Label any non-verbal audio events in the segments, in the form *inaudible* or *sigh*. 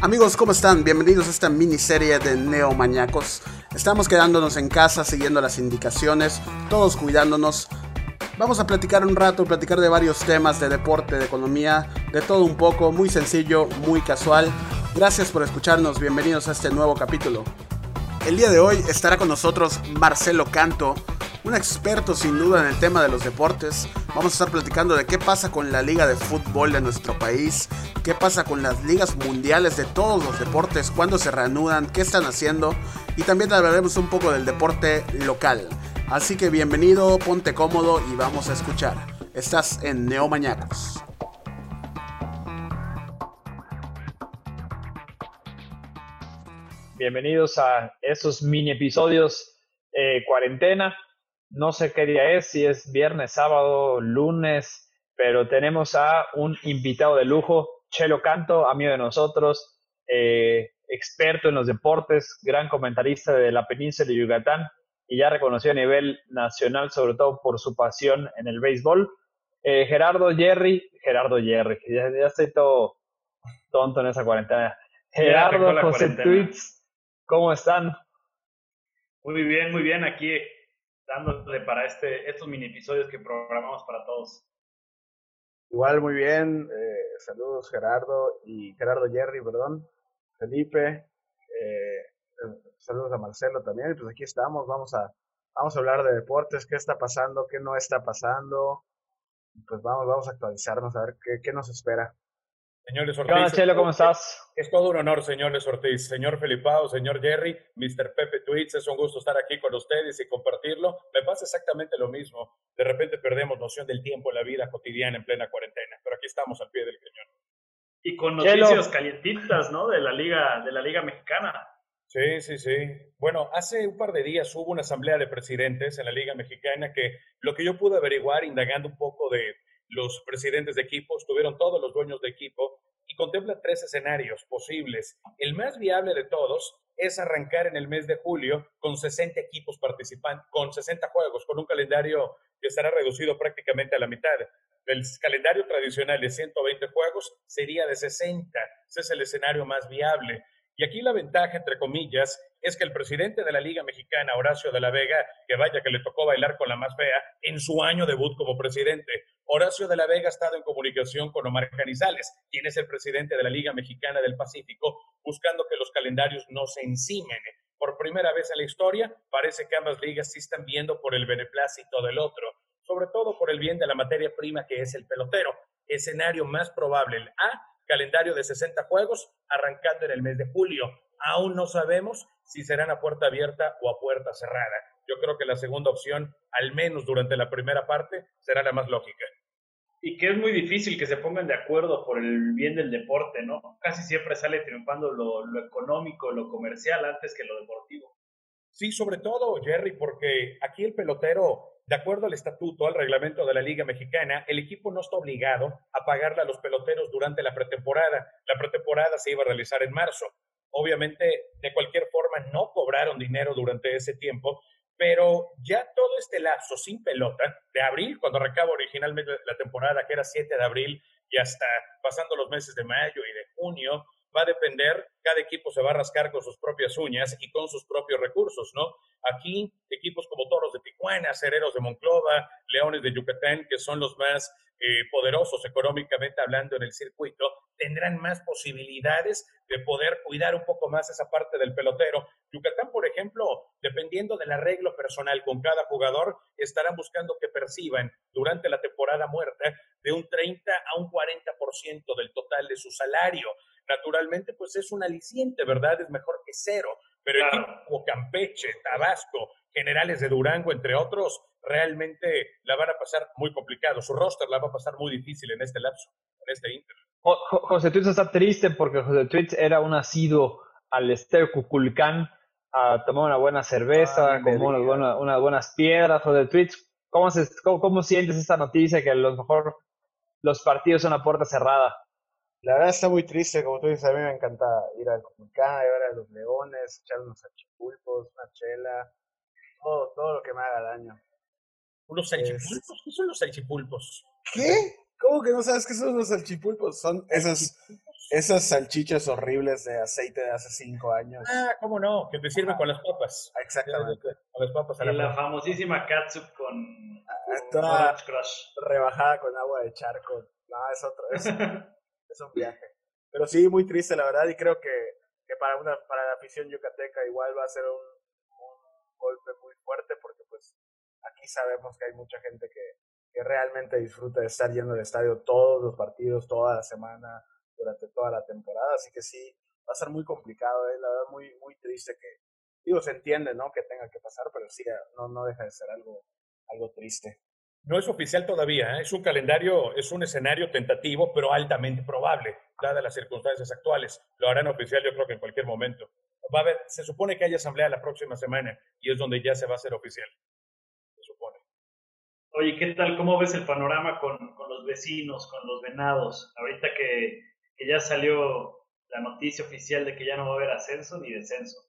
Amigos, ¿cómo están? Bienvenidos a esta miniserie de Neomaníacos. Estamos quedándonos en casa, siguiendo las indicaciones, todos cuidándonos. Vamos a platicar un rato, platicar de varios temas, de deporte, de economía, de todo un poco, muy sencillo, muy casual. Gracias por escucharnos, bienvenidos a este nuevo capítulo. El día de hoy estará con nosotros Marcelo Canto, un experto sin duda en el tema de los deportes. Vamos a estar platicando de qué pasa con la liga de fútbol de nuestro país, qué pasa con las ligas mundiales de todos los deportes, cuándo se reanudan, qué están haciendo y también hablaremos un poco del deporte local. Así que bienvenido, ponte cómodo y vamos a escuchar. Estás en Neomañacos. Bienvenidos a esos mini episodios eh, cuarentena. No sé qué día es, si es viernes, sábado, lunes, pero tenemos a un invitado de lujo, Chelo Canto, amigo de nosotros, eh, experto en los deportes, gran comentarista de la península de Yucatán y ya reconocido a nivel nacional, sobre todo por su pasión en el béisbol. Eh, Gerardo Jerry, Gerardo Jerry, ya, ya, estoy todo tonto en esa cuarentena. Gerardo José Tweets, ¿cómo están? Muy bien, muy bien, aquí dándole para este, estos mini episodios que programamos para todos. Igual, muy bien. Eh, saludos Gerardo y Gerardo Jerry, perdón. Felipe. Eh, saludos a Marcelo también. Pues aquí estamos. Vamos a, vamos a hablar de deportes, qué está pasando, qué no está pasando. Pues vamos, vamos a actualizarnos a ver qué, qué nos espera. Señores Ortiz. Hola, Chelo, ¿cómo estás? Es todo un honor, señores Ortiz. Señor Felipao, señor Jerry, Mr. Pepe Tweets, es un gusto estar aquí con ustedes y compartirlo. Me pasa exactamente lo mismo. De repente perdemos noción del tiempo en la vida cotidiana en plena cuarentena, pero aquí estamos al pie del cañón. Y con noticias calientitas, ¿no? De la Liga, de la Liga Mexicana. Sí, sí, sí. Bueno, hace un par de días hubo una asamblea de presidentes en la Liga Mexicana que lo que yo pude averiguar indagando un poco de los presidentes de equipos, tuvieron todos los dueños de equipo y contempla tres escenarios posibles. El más viable de todos es arrancar en el mes de julio con 60 equipos participantes, con 60 juegos, con un calendario que estará reducido prácticamente a la mitad. El calendario tradicional de 120 juegos sería de 60. Ese es el escenario más viable. Y aquí la ventaja, entre comillas, es que el presidente de la Liga Mexicana, Horacio de la Vega, que vaya que le tocó bailar con la más fea en su año debut como presidente, Horacio de la Vega ha estado en comunicación con Omar Canizales, quien es el presidente de la Liga Mexicana del Pacífico, buscando que los calendarios no se encimen. Por primera vez en la historia, parece que ambas ligas sí están viendo por el beneplácito del otro, sobre todo por el bien de la materia prima que es el pelotero. Escenario más probable, el A, calendario de 60 juegos arrancando en el mes de julio. Aún no sabemos si serán a puerta abierta o a puerta cerrada. Yo creo que la segunda opción, al menos durante la primera parte, será la más lógica. Y que es muy difícil que se pongan de acuerdo por el bien del deporte, ¿no? Casi siempre sale triunfando lo, lo económico, lo comercial antes que lo deportivo. Sí, sobre todo, Jerry, porque aquí el pelotero de acuerdo al estatuto, al reglamento de la Liga Mexicana, el equipo no está obligado a pagarle a los peloteros durante la pretemporada. La pretemporada se iba a realizar en marzo. Obviamente, de cualquier forma, no cobraron dinero durante ese tiempo, pero ya todo este lapso sin pelota, de abril, cuando arrancaba originalmente la temporada, que era 7 de abril, y hasta pasando los meses de mayo y de junio, va a depender, cada equipo se va a rascar con sus propias uñas y con sus propios recursos, ¿no? Aquí, equipos como Toros de Tijuana, Cereros de Monclova, Leones de Yucatán, que son los más eh, poderosos económicamente hablando en el circuito, tendrán más posibilidades de poder cuidar un poco más esa parte del pelotero. Yucatán, por ejemplo, dependiendo del arreglo personal con cada jugador, estarán buscando que perciban durante la temporada muerta de un 30 a un 40% del total de su salario naturalmente, pues es un aliciente, ¿verdad? Es mejor que cero. Pero claro. equipos como Campeche, Tabasco, Generales de Durango, entre otros, realmente la van a pasar muy complicado. Su roster la va a pasar muy difícil en este lapso, en este Inter. José Twitz está triste porque José Twitz era un asido al Estero Cuculcán a tomar una buena cerveza, ah, como unas, buenas, unas buenas piedras. José Twitz, ¿cómo, se, cómo, ¿cómo sientes esta noticia que a lo mejor los partidos son a puerta cerrada? La verdad está muy triste, como tú dices, a mí me encanta ir al Comunicán, ir a los Leones, echar unos salchipulpos, una chela, todo, todo lo que me haga daño. ¿Unos salchipulpos? ¿Qué son los salchipulpos? ¿Qué? ¿Cómo que no sabes qué son los salchipulpos? Son esas, Esas salchichas horribles de aceite de hace cinco años. Ah, ¿cómo no? Que te sirven con las papas. Exactamente. Con las papas a Y la famosísima catsup con, con toda- Crush. Rebajada con agua de charco. No, es otro. *laughs* Es, es un viaje. Pero sí, muy triste, la verdad. Y creo que, que para, una, para la afición yucateca igual va a ser un, un golpe muy fuerte porque pues aquí sabemos que hay mucha gente que, que realmente disfruta de estar yendo al estadio todos los partidos, toda la semana, durante toda la temporada. Así que sí, va a ser muy complicado, ¿eh? la verdad, muy, muy triste que, digo, se entiende, ¿no? Que tenga que pasar, pero sí, no, no deja de ser algo, algo triste. No es oficial todavía, ¿eh? es un calendario, es un escenario tentativo, pero altamente probable, dadas las circunstancias actuales. Lo harán oficial yo creo que en cualquier momento. Va a haber, se supone que hay asamblea la próxima semana y es donde ya se va a hacer oficial. Se supone. Oye, ¿qué tal? ¿Cómo ves el panorama con, con los vecinos, con los venados? Ahorita que, que ya salió la noticia oficial de que ya no va a haber ascenso ni descenso.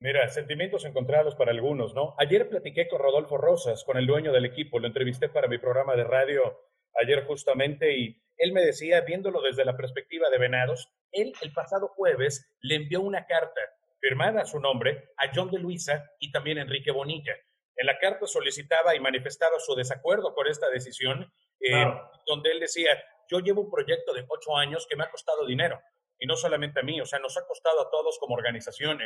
Mira, sentimientos encontrados para algunos, ¿no? Ayer platiqué con Rodolfo Rosas, con el dueño del equipo, lo entrevisté para mi programa de radio ayer justamente y él me decía, viéndolo desde la perspectiva de Venados, él el pasado jueves le envió una carta firmada a su nombre a John de Luisa y también a Enrique Bonilla. En la carta solicitaba y manifestaba su desacuerdo con esta decisión, eh, donde él decía, yo llevo un proyecto de ocho años que me ha costado dinero, y no solamente a mí, o sea, nos ha costado a todos como organización,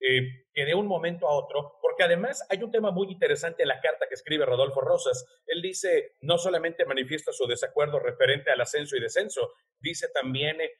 eh, que de un momento a otro, porque además hay un tema muy interesante en la carta que escribe Rodolfo Rosas. Él dice, no solamente manifiesta su desacuerdo referente al ascenso y descenso, dice también eh,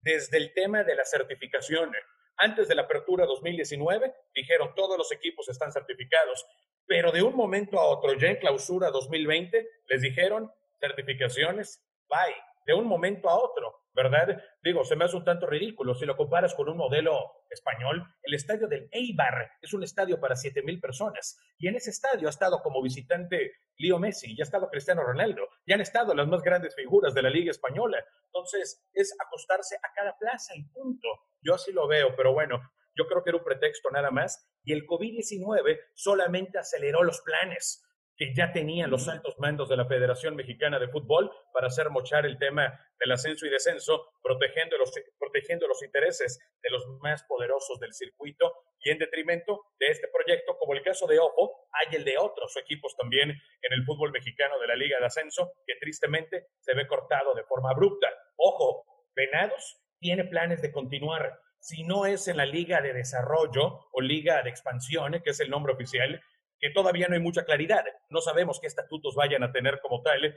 desde el tema de la certificación. eh, Antes de la apertura 2019, dijeron todos los equipos están certificados, pero de un momento a otro, ya en clausura 2020, les dijeron certificaciones, bye, de un momento a otro, ¿verdad? Digo, se me hace un tanto ridículo si lo comparas con un modelo español. El estadio del Eibar es un estadio para 7 mil personas y en ese estadio ha estado como visitante Leo Messi, ya ha estado Cristiano Ronaldo, ya han estado las más grandes figuras de la Liga Española. Entonces, es acostarse a cada plaza y punto. Yo así lo veo, pero bueno, yo creo que era un pretexto nada más y el COVID-19 solamente aceleró los planes que ya tenían los altos mandos de la Federación Mexicana de Fútbol para hacer mochar el tema del ascenso y descenso, protegiendo los, protegiendo los intereses de los más poderosos del circuito y en detrimento de este proyecto, como el caso de Ojo, hay el de otros equipos también en el fútbol mexicano de la Liga de Ascenso, que tristemente se ve cortado de forma abrupta. Ojo, Venados tiene planes de continuar. Si no es en la Liga de Desarrollo o Liga de Expansión, que es el nombre oficial, que todavía no hay mucha claridad. No sabemos qué estatutos vayan a tener como tal, eh,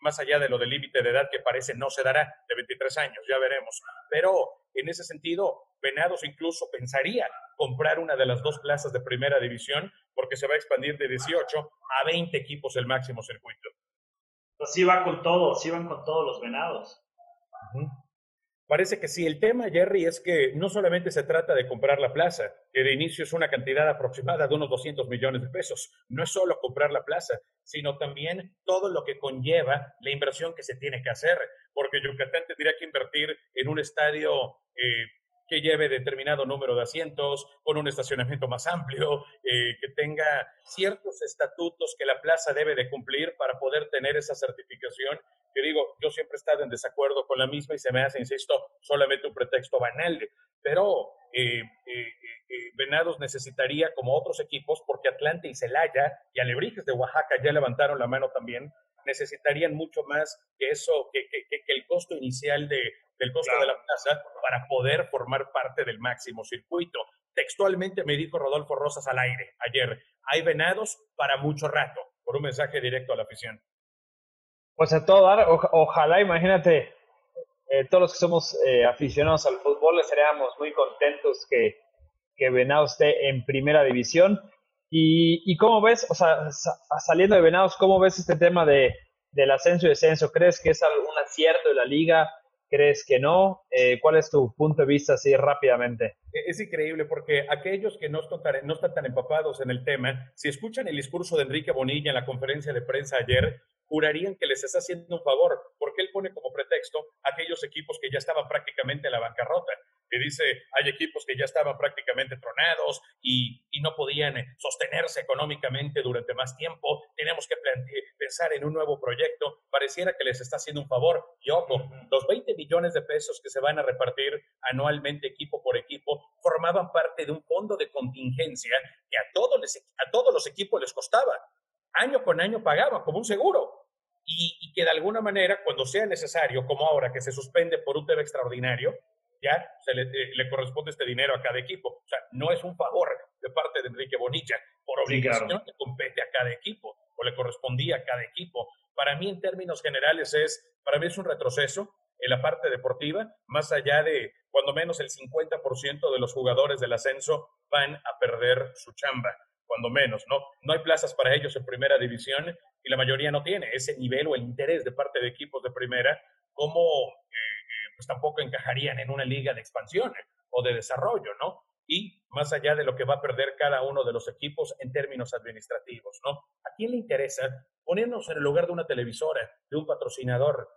más allá de lo del límite de edad que parece no se dará de 23 años, ya veremos. Pero en ese sentido, Venados incluso pensaría comprar una de las dos plazas de primera división porque se va a expandir de 18 a 20 equipos el máximo circuito. Pues sí va con todo, sí van con todos los venados. Ujú. Parece que sí. El tema, Jerry, es que no solamente se trata de comprar la plaza, que de inicio es una cantidad aproximada de unos 200 millones de pesos. No es solo comprar la plaza, sino también todo lo que conlleva la inversión que se tiene que hacer, porque Yucatán tendría que invertir en un estadio eh, que lleve determinado número de asientos, con un estacionamiento más amplio, eh, que tenga ciertos estatutos que la plaza debe de cumplir para poder tener esa certificación. Que digo, yo siempre he estado en desacuerdo con la misma y se me hace, insisto, solamente un pretexto banal. Pero eh, eh, Venados necesitaría, como otros equipos, porque Atlante y Celaya y Alebrijes de Oaxaca ya levantaron la mano también, necesitarían mucho más que eso, que, que, que el costo inicial de, del costo Claro. de la plaza para poder formar parte del máximo circuito. Textualmente me dijo Rodolfo Rosas al aire ayer, hay venados para mucho rato, por un mensaje directo a la afición. Pues a todo dar, oja- ojalá, imagínate, eh, todos los que somos eh, aficionados al fútbol estaríamos muy contentos que, que Venados esté en primera división. Y, y cómo ves, o sea, sa- saliendo de Venados, ¿cómo ves este tema de, del ascenso y descenso? ¿Crees que es algún acierto de la liga? ¿Crees que no? Eh, ¿Cuál es tu punto de vista así rápidamente? E- Es increíble porque aquellos que no están, no están tan empapados en el tema, si escuchan el discurso de Enrique Bonilla en la conferencia de prensa ayer, jurarían que les está haciendo un favor, porque él pone como pretexto aquellos equipos que ya estaban prácticamente en la bancarrota que dice hay equipos que ya estaban prácticamente tronados y, no podían eh, sostenerse económicamente durante más tiempo, tenemos que pensar en un nuevo proyecto, pareciera que les está haciendo un favor. Y ojo, los 20 millones de pesos que se van a repartir anualmente equipo por equipo formaban parte de un fondo de contingencia que a todos, a todos los equipos les costaba. Año con año pagaban como un seguro. Y, y, que de alguna manera, cuando sea necesario, como ahora que se suspende por un tema extraordinario, ya se le, eh, le, corresponde este dinero a cada equipo. O sea, no es un favor de parte de Enrique Bonilla, por obligación que compete a cada equipo o le correspondía a cada equipo. Para mí, en términos generales, es, para mí es un retroceso en la parte deportiva, más allá de cuando menos el 50% de los jugadores del ascenso van a perder su chamba, cuando menos, ¿no? No hay plazas para ellos en primera división y la mayoría no tiene ese nivel o el interés de parte de equipos de primera como pues tampoco encajarían en una liga de expansión o de desarrollo, ¿no? Y más allá de lo que va a perder cada uno de los equipos en términos administrativos, ¿no? ¿A quién le interesa ponernos en el lugar de una televisora, de un patrocinador?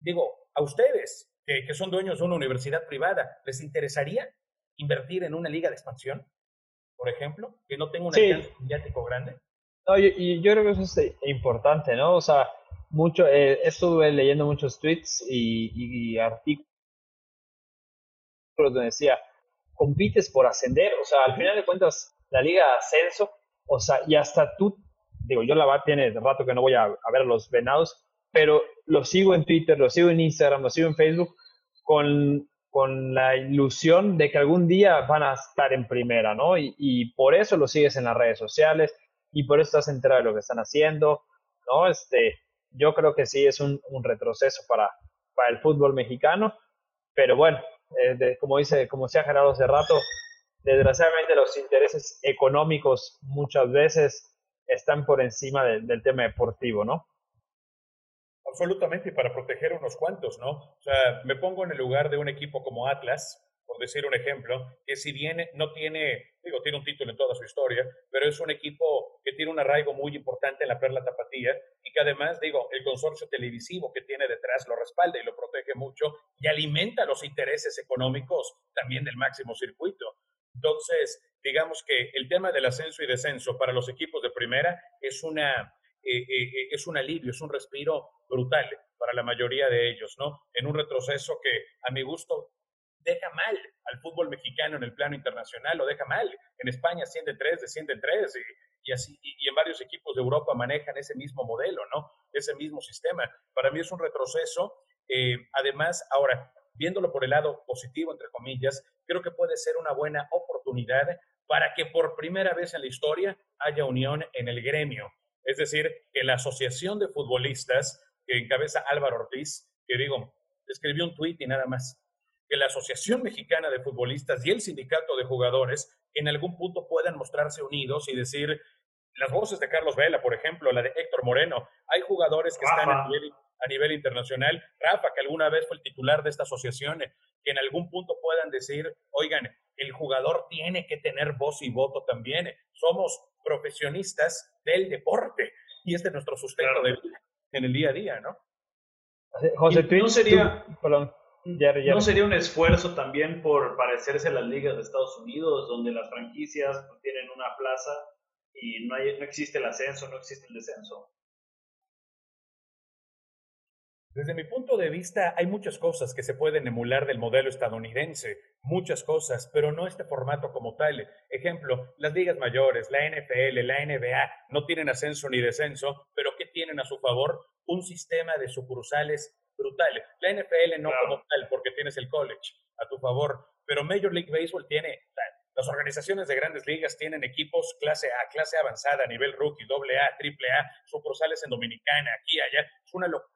Digo, a ustedes, que, son dueños de una universidad privada, ¿les interesaría invertir en una liga de expansión, por ejemplo, que no tenga un alcance mediático grande? No, y, yo creo que eso es importante, ¿no? O sea, mucho, eh, estuve leyendo muchos tweets y, artículos donde decía, compites por ascender, o sea, al final de cuentas, la liga de ascenso, o sea, y hasta tú, digo, yo la va tiene rato que no voy a, a ver los venados, pero lo sigo en Twitter, lo sigo en Instagram, lo sigo en Facebook, con, con la ilusión de que algún día van a estar en primera, ¿no? Y, y por eso lo sigues en las redes sociales y por eso estás enterado de lo que están haciendo, ¿no? Este, yo creo que sí es un, retroceso para, para el fútbol mexicano, pero bueno, eh, como dice, como se ha generado hace rato, desgraciadamente los intereses económicos muchas veces están por encima del tema deportivo, ¿no? Absolutamente, y para proteger unos cuantos, ¿no? O sea, me pongo en el lugar de un equipo como Atlas, por decir un ejemplo, que si bien no tiene, digo, tiene un título en toda su historia, pero es un equipo que tiene un arraigo muy importante en la Perla Tapatía y que además, digo, el consorcio televisivo que tiene detrás lo respalda y lo protege mucho y alimenta los intereses económicos también del máximo circuito. Entonces, digamos que el tema del ascenso y descenso para los equipos de primera es una eh, eh, es un alivio, es un respiro brutal para la mayoría de ellos, ¿no? En un retroceso que a mi gusto deja mal al fútbol mexicano en el plano internacional, lo deja mal. En España asciende tres, desciende tres, y, así, y, en varios equipos de Europa manejan ese mismo modelo, ¿no? Ese mismo sistema. Para mí es un retroceso. Eh, además, ahora, viéndolo por el lado positivo, entre comillas, creo que puede ser una buena oportunidad para que por primera vez en la historia haya unión en el gremio. Es decir, que la Asociación de Futbolistas, que encabeza Álvaro Ortiz, que digo, escribió un tuit y nada más, que la Asociación Mexicana de Futbolistas y el Sindicato de Jugadores en algún punto puedan mostrarse unidos y decir, las voces de Carlos Vela, por ejemplo, la de Héctor Moreno, hay jugadores que están a nivel, internacional, Rafa, que alguna vez fue el titular de esta asociación, que en algún punto puedan decir, oigan, el jugador tiene que tener voz y voto también, somos profesionistas del deporte y este es nuestro sustento en el día a día, ¿no? José, no sería, perdón, ¿No sería un esfuerzo también por parecerse a las ligas de Estados Unidos, donde las franquicias tienen una plaza y no, hay, no existe el ascenso, no existe el descenso? Desde mi punto de vista, hay muchas cosas que se pueden emular del modelo estadounidense, muchas cosas, pero no este formato como tal. Ejemplo, las ligas mayores, la NFL, la NBA, no tienen ascenso ni descenso, pero ¿qué tienen a su favor? Un sistema de sucursales brutal. La NFL no como tal, porque tienes el college a tu favor, pero Major League Baseball tiene, las organizaciones de grandes ligas tienen equipos clase A, clase avanzada, nivel rookie, doble A, triple A, sucursales en Dominicana, aquí, allá. Es una locura,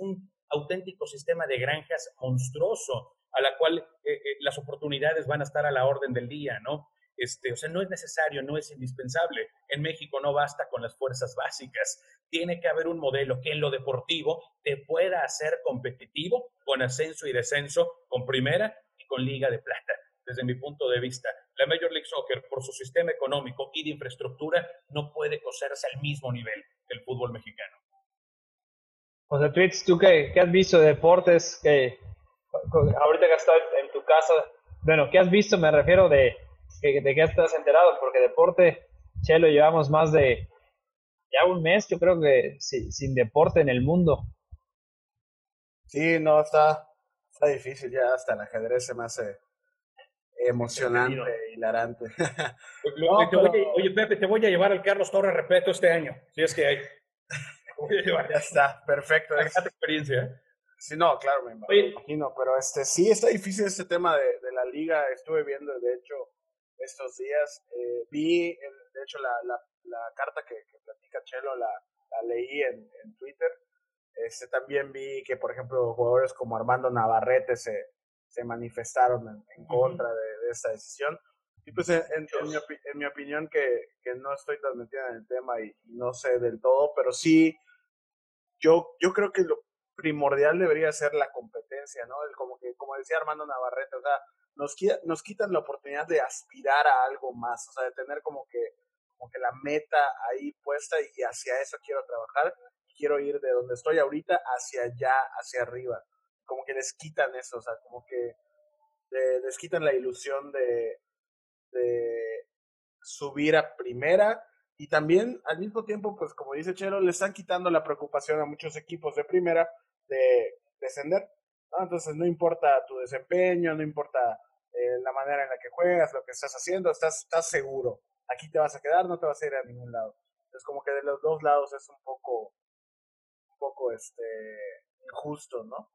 un auténtico sistema de granjas monstruoso a la cual eh, eh, las oportunidades van a estar a la orden del día, ¿no? Este, o sea, no es necesario, no es indispensable. En México no basta con las fuerzas básicas. Tiene que haber un modelo que en lo deportivo te pueda hacer competitivo con ascenso y descenso, con primera y con liga de plata. Desde mi punto de vista, la Major League Soccer, por su sistema económico y de infraestructura, no puede coserse al mismo nivel que el fútbol mexicano. José Tweets, ¿tú qué, qué, has visto de deportes? Que, ahorita que estás en tu casa, bueno, ¿qué has visto? Me refiero de, de qué estás enterado, porque deporte, Chelo, llevamos más de ya un mes, yo creo que sin deporte en el mundo. Sí, no, está, está difícil, ya hasta el ajedrez se me hace emocionante, hilarante. *laughs* oye, Pepe, te voy a llevar al Carlos Torres Repeto este año, si es que hay. Ya está, perfecto. Esta experiencia. ¿eh? Sí, no, claro, me imagino, pero este sí está difícil este tema de, de la liga. Estuve viendo, de hecho, estos días. Eh, vi, de hecho, la, la, la carta que, que, platica Chelo, la, la leí en, en, Twitter. Este, también vi que, por ejemplo, jugadores como Armando Navarrete se, se manifestaron en, contra de, esta decisión. Y pues en, mi, opinión, que, que, no estoy tan metida en el tema y, no sé del todo, pero sí, yo, yo creo que lo primordial debería ser la competencia, ¿no? El, como que, como decía Armando Navarrete, o sea, nos, nos quitan la oportunidad de aspirar a algo más, o sea, de tener como que, como que la meta ahí puesta y hacia eso quiero trabajar, quiero ir de donde estoy ahorita hacia allá, hacia arriba. Como que les quitan eso, o sea, como que les quitan la ilusión de, de subir a primera y también al mismo tiempo, pues como dice Chelo, le están quitando la preocupación a muchos equipos de primera de descender. Entonces no importa tu desempeño, no importa eh, la manera en la que juegas, lo que estás haciendo, estás, estás seguro. Aquí te vas a quedar, no te vas a ir a ningún lado. Entonces como que de los dos lados es un poco, un poco este, injusto, ¿no?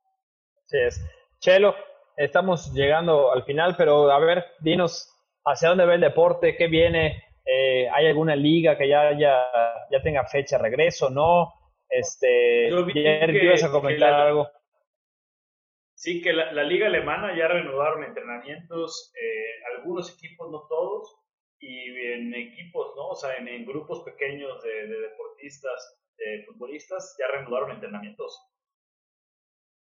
Sí es. Chelo, estamos llegando al final, pero a ver, dinos hacia dónde va el deporte, qué viene, eh, ¿hay alguna liga que ya, ya, ya tenga fecha de regreso, no? Este, Jerry, ibas a comentar algo. Sí, que la, liga alemana ya reanudaron entrenamientos, eh, algunos equipos, no todos, y en equipos, ¿no? O sea, en, grupos pequeños de, deportistas, de futbolistas, ya reanudaron entrenamientos.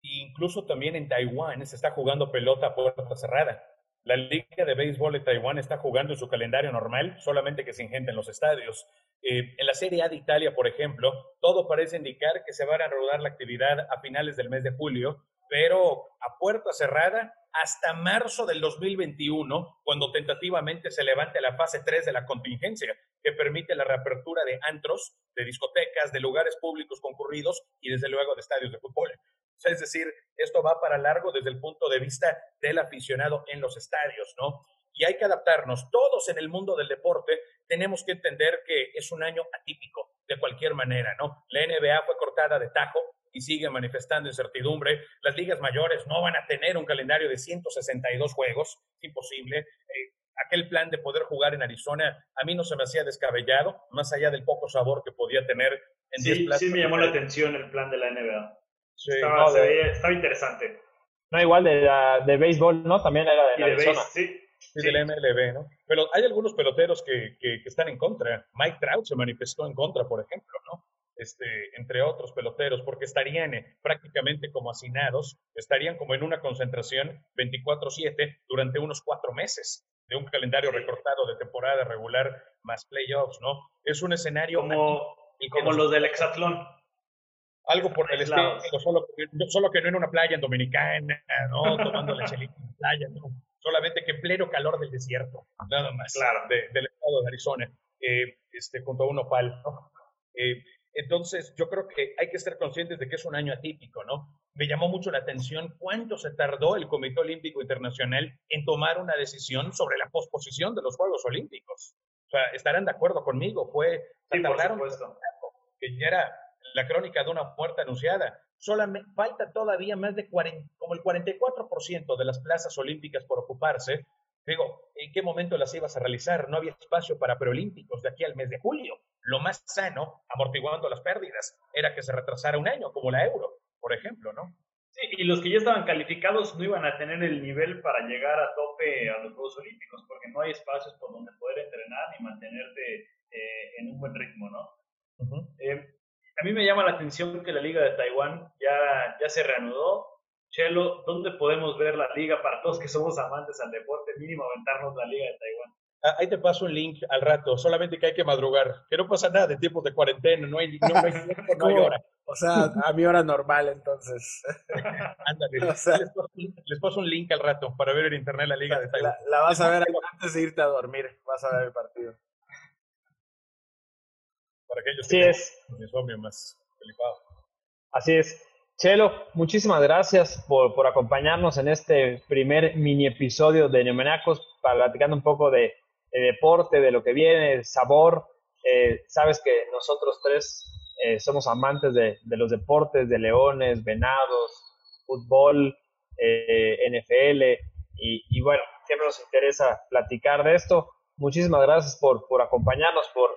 Incluso también en Taiwán se está jugando pelota a puerta cerrada. La Liga de Béisbol de Taiwán está jugando en su calendario normal, solamente que sin gente en los estadios. Eh, en la Serie A de Italia, por ejemplo, todo parece indicar que se va a reanudar la actividad a finales del mes de julio, pero a puerta cerrada hasta marzo del 2021, cuando tentativamente se levante la fase 3 de la contingencia, que permite la reapertura de antros, de discotecas, de lugares públicos concurridos y desde luego de estadios de fútbol es decir, esto va para largo desde el punto de vista del aficionado en los estadios, ¿no? Y hay que adaptarnos. Todos en el mundo del deporte tenemos que entender que es un año atípico de cualquier manera, ¿no? La NBA fue cortada de tajo y sigue manifestando incertidumbre. Las ligas mayores no van a tener un calendario de 162 juegos, es imposible. Eh, aquel plan de poder jugar en Arizona a mí no se me hacía descabellado, más allá del poco sabor que podía tener en sí, Sí, me llamó la atención el plan de la NBA estaba, interesante. No, igual de, la, de béisbol, ¿no? También era de, la Arizona. sí. Sí, del MLB, ¿no? Pero hay algunos peloteros que, que, están en contra. Mike Trout se manifestó en contra, por ejemplo, ¿no? Este, entre otros peloteros, porque estarían eh, prácticamente como hacinados, estarían como en una concentración 24-7 durante unos cuatro meses de un calendario recortado de temporada regular más playoffs, ¿no? Es un escenario como, como los del hexatlón algo por el estilo, solo, solo, que no en una playa en Dominicana, ¿no? Tomando la chelita en la playa, ¿no? Solamente que en pleno calor del desierto, nada más, claro. del estado de Arizona, eh, este, junto a un opal, ¿no? Eh, entonces, yo creo que hay que ser conscientes de que es un año atípico, ¿no? Me llamó mucho la atención cuánto se tardó el Comité Olímpico Internacional en tomar una decisión sobre la posposición de los Juegos Olímpicos. O sea, estarán de acuerdo conmigo, fue, sí, tardaron, que ya era la crónica de una muerte anunciada. Solamente falta todavía más de 40, como el 44% de las plazas olímpicas por ocuparse. Digo, ¿en qué momento las ibas a realizar? No había espacio para preolímpicos de aquí al mes de julio. Lo más sano, amortiguando las pérdidas, era que se retrasara un año, como la euro, por ejemplo, ¿no? Sí, y los que ya estaban calificados no iban a tener el nivel para llegar a tope a los Juegos Olímpicos, porque no hay espacios por donde poder entrenar y mantenerte eh, en un buen ritmo, ¿no? A mí me llama la atención que la Liga de Taiwán ya, ya se reanudó. Chelo, ¿dónde podemos ver la liga para todos que somos amantes al deporte? Mínimo aventarnos la Liga de Taiwán. Ah, ahí te paso un link al rato, solamente que hay que madrugar. Que no pasa nada de tiempos de cuarentena, no hay, no, hay, no hay *laughs* hora. O sea, a mi hora normal, entonces. *laughs* Ándale. *laughs* les, paso, un link al rato para ver en internet la Liga de Taiwán. La, vas a ver antes de irte a dormir, vas a ver el partido. Para aquellos que es. más Así es. Chelo, muchísimas gracias por, por, acompañarnos en este primer mini episodio de Neomenacos, platicando un poco de, deporte, de lo que viene, sabor. Eh, sabes que nosotros tres eh, somos amantes de, los deportes, de leones, venados, fútbol, eh, NFL, y, bueno, siempre nos interesa platicar de esto. Muchísimas gracias por, por acompañarnos, por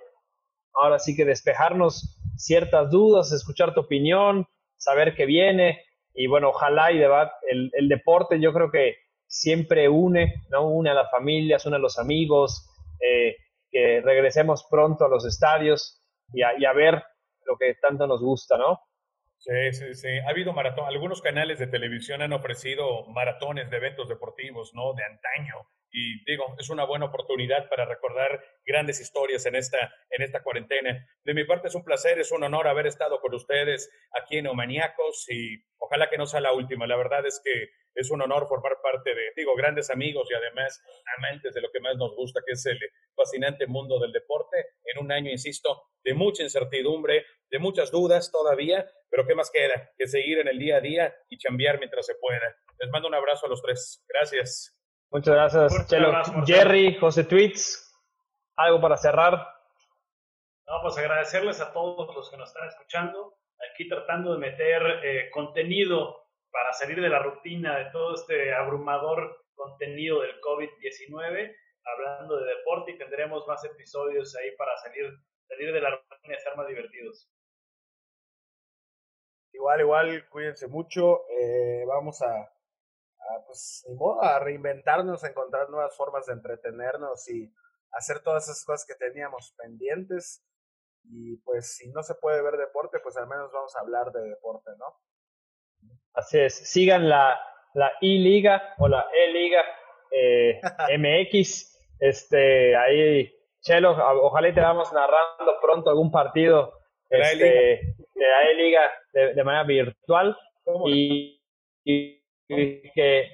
ahora sí que despejarnos ciertas dudas, escuchar tu opinión, saber qué viene y bueno, ojalá y el, el deporte yo creo que siempre une, ¿no? Une a las familias, une a los amigos, eh, que regresemos pronto a los estadios y a, y a, ver lo que tanto nos gusta, ¿no? Sí, sí, sí. Ha habido maratón. Algunos canales de televisión han ofrecido maratones de eventos deportivos, ¿no? De antaño y digo, es una buena oportunidad para recordar grandes historias en esta, en esta cuarentena. De mi parte es un placer, es un honor haber estado con ustedes aquí en Omaniacos y ojalá que no sea la última. La verdad es que es un honor formar parte de, digo, grandes amigos y además amantes de lo que más nos gusta, que es el fascinante mundo del deporte, en un año, insisto, de mucha incertidumbre, de muchas dudas todavía, pero ¿qué más queda? Que seguir en el día a día y chambear mientras se pueda. Les mando un abrazo a los tres. Gracias. Muchas gracias, Chelo. Jerry, José Tweets, ¿algo para cerrar? No, pues agradecerles a todos los que nos están escuchando, aquí tratando de meter eh, contenido para salir de la rutina de todo este abrumador contenido del COVID-19, hablando de deporte y tendremos más episodios ahí para salir, salir de la rutina y estar más divertidos. Igual, igual, cuídense mucho. Eh, vamos a a, pues, a reinventarnos, a encontrar nuevas formas de entretenernos y hacer todas esas cosas que teníamos pendientes. Y pues si no se puede ver deporte, pues al menos vamos a hablar de deporte, ¿no? Así es, sigan la, la I-Liga o la E-Liga eh, *laughs* MX. Este, ahí, Chelo, ojalá te vamos narrando pronto algún partido este, de la E-Liga de, manera virtual. y y, que,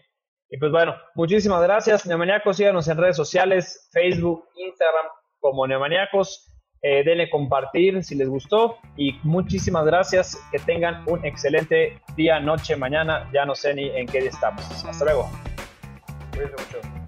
y pues bueno, muchísimas gracias, Neomaniacos. Síganos en redes sociales, Facebook, Instagram, como Neomaniacos. Eh, denle compartir si les gustó. Y muchísimas gracias. Que tengan un excelente día, noche, mañana. Ya no sé ni en qué día estamos. Hasta luego. Cuídense mucho.